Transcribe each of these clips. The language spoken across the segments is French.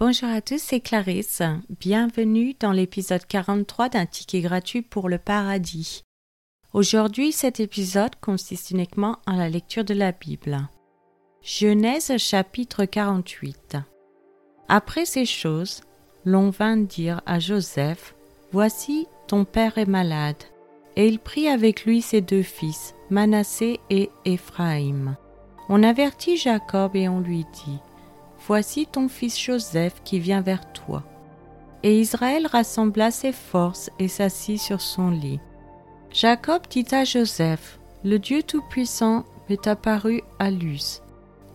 Bonjour à tous, c'est Clarisse. Bienvenue dans l'épisode 43 d'un ticket gratuit pour le paradis. Aujourd'hui, cet épisode consiste uniquement en la lecture de la Bible. Genèse chapitre 48. Après ces choses, l'on vint dire à Joseph Voici, ton père est malade. Et il prit avec lui ses deux fils, Manassé et Éphraïm. On avertit Jacob et on lui dit Voici ton fils Joseph qui vient vers toi. Et Israël rassembla ses forces et s'assit sur son lit. Jacob dit à Joseph, Le Dieu Tout-Puissant m'est apparu à Luz,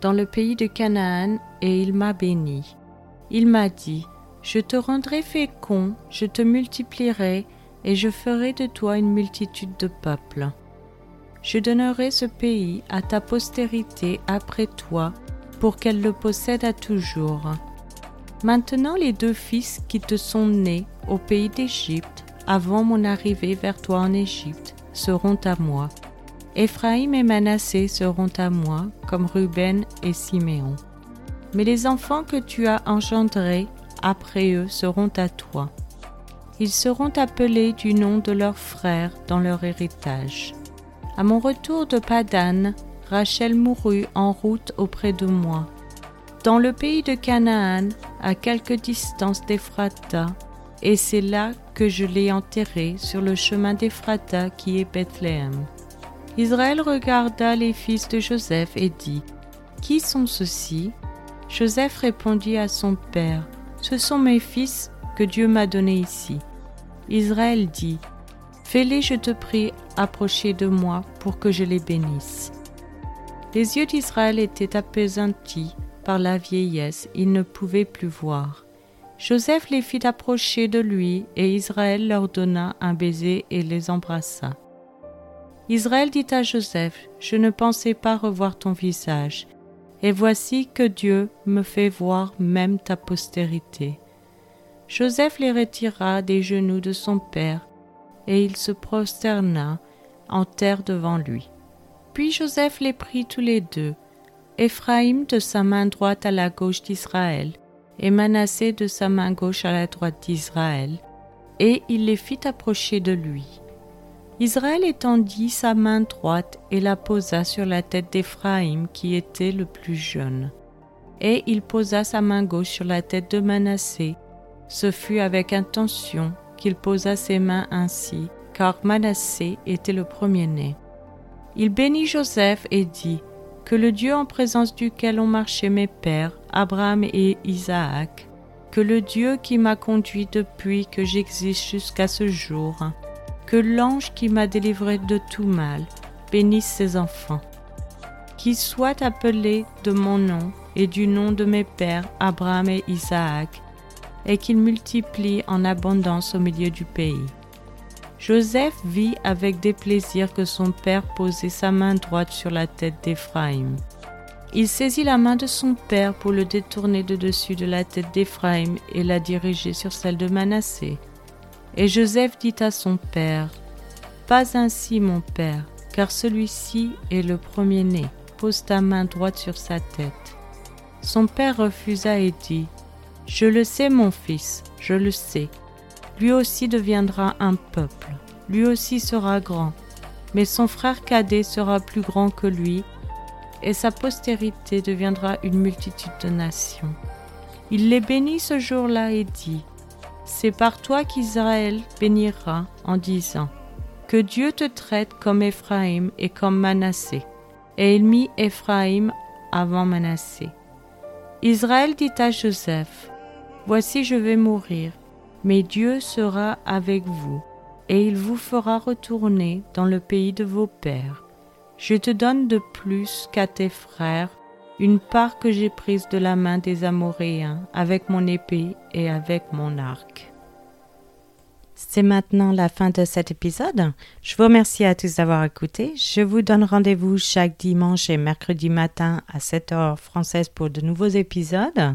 dans le pays de Canaan, et il m'a béni. Il m'a dit, Je te rendrai fécond, je te multiplierai, et je ferai de toi une multitude de peuples. Je donnerai ce pays à ta postérité après toi, pour qu'elle le possède à toujours. Maintenant les deux fils qui te sont nés au pays d'Égypte, avant mon arrivée vers toi en Égypte, seront à moi. Éphraïm et Manassé seront à moi, comme Ruben et Siméon. Mais les enfants que tu as engendrés après eux seront à toi. Ils seront appelés du nom de leurs frères dans leur héritage. À mon retour de Padan, Rachel mourut en route auprès de moi. Dans le pays de Canaan, à quelque distance d'Ephrata, et c'est là que je l'ai enterrée sur le chemin d'Ephrata qui est Bethléem. Israël regarda les fils de Joseph et dit Qui sont ceux-ci? Joseph répondit à son père Ce sont mes fils que Dieu m'a donnés ici. Israël dit Fais-les, je te prie, approcher de moi pour que je les bénisse. Les yeux d'Israël étaient appesantis par la vieillesse, il ne pouvait plus voir. Joseph les fit approcher de lui, et Israël leur donna un baiser et les embrassa. Israël dit à Joseph, Je ne pensais pas revoir ton visage, et voici que Dieu me fait voir même ta postérité. Joseph les retira des genoux de son père, et il se prosterna en terre devant lui. Puis Joseph les prit tous les deux, Éphraïm de sa main droite à la gauche d'Israël, et Manassé de sa main gauche à la droite d'Israël, et il les fit approcher de lui. Israël étendit sa main droite et la posa sur la tête d'Éphraïm qui était le plus jeune. Et il posa sa main gauche sur la tête de Manassé. Ce fut avec intention qu'il posa ses mains ainsi, car Manassé était le premier-né. Il bénit Joseph et dit, Que le Dieu en présence duquel ont marché mes pères, Abraham et Isaac, que le Dieu qui m'a conduit depuis que j'existe jusqu'à ce jour, que l'ange qui m'a délivré de tout mal, bénisse ses enfants. Qu'il soit appelé de mon nom et du nom de mes pères, Abraham et Isaac, et qu'il multiplie en abondance au milieu du pays. Joseph vit avec déplaisir que son père posait sa main droite sur la tête d'Éphraïm. Il saisit la main de son père pour le détourner de dessus de la tête d'Éphraïm et la diriger sur celle de Manassé. Et Joseph dit à son père, Pas ainsi mon père, car celui-ci est le premier-né, pose ta main droite sur sa tête. Son père refusa et dit, Je le sais mon fils, je le sais, lui aussi deviendra un peuple, lui aussi sera grand, mais son frère cadet sera plus grand que lui, et sa postérité deviendra une multitude de nations. Il les bénit ce jour-là et dit, C'est par toi qu'Israël bénira en disant, Que Dieu te traite comme Éphraïm et comme Manassé. Et il mit Éphraïm avant Manassé. Israël dit à Joseph, Voici je vais mourir, mais Dieu sera avec vous, et il vous fera retourner dans le pays de vos pères. Je te donne de plus qu'à tes frères une part que j'ai prise de la main des Amoréens avec mon épée et avec mon arc. C'est maintenant la fin de cet épisode. Je vous remercie à tous d'avoir écouté. Je vous donne rendez-vous chaque dimanche et mercredi matin à 7 h française pour de nouveaux épisodes.